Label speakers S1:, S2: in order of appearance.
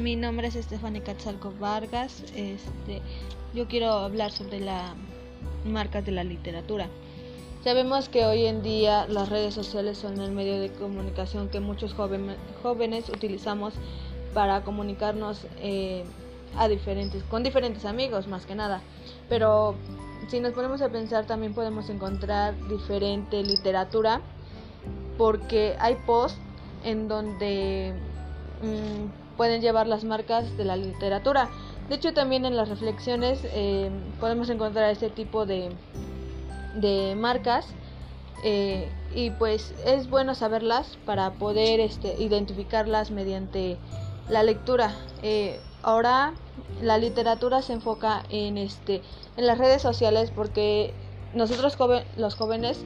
S1: Mi nombre es Estefania Catzalco Vargas. Este, yo quiero hablar sobre las marcas de la literatura. Sabemos que hoy en día las redes sociales son el medio de comunicación que muchos jóvenes utilizamos para comunicarnos eh, a diferentes, con diferentes amigos más que nada. Pero si nos ponemos a pensar también podemos encontrar diferente literatura porque hay posts en donde mm, pueden llevar las marcas de la literatura. De hecho también en las reflexiones eh, podemos encontrar este tipo de, de marcas eh, y pues es bueno saberlas para poder este, identificarlas mediante la lectura. Eh, ahora la literatura se enfoca en este en las redes sociales porque nosotros los jóvenes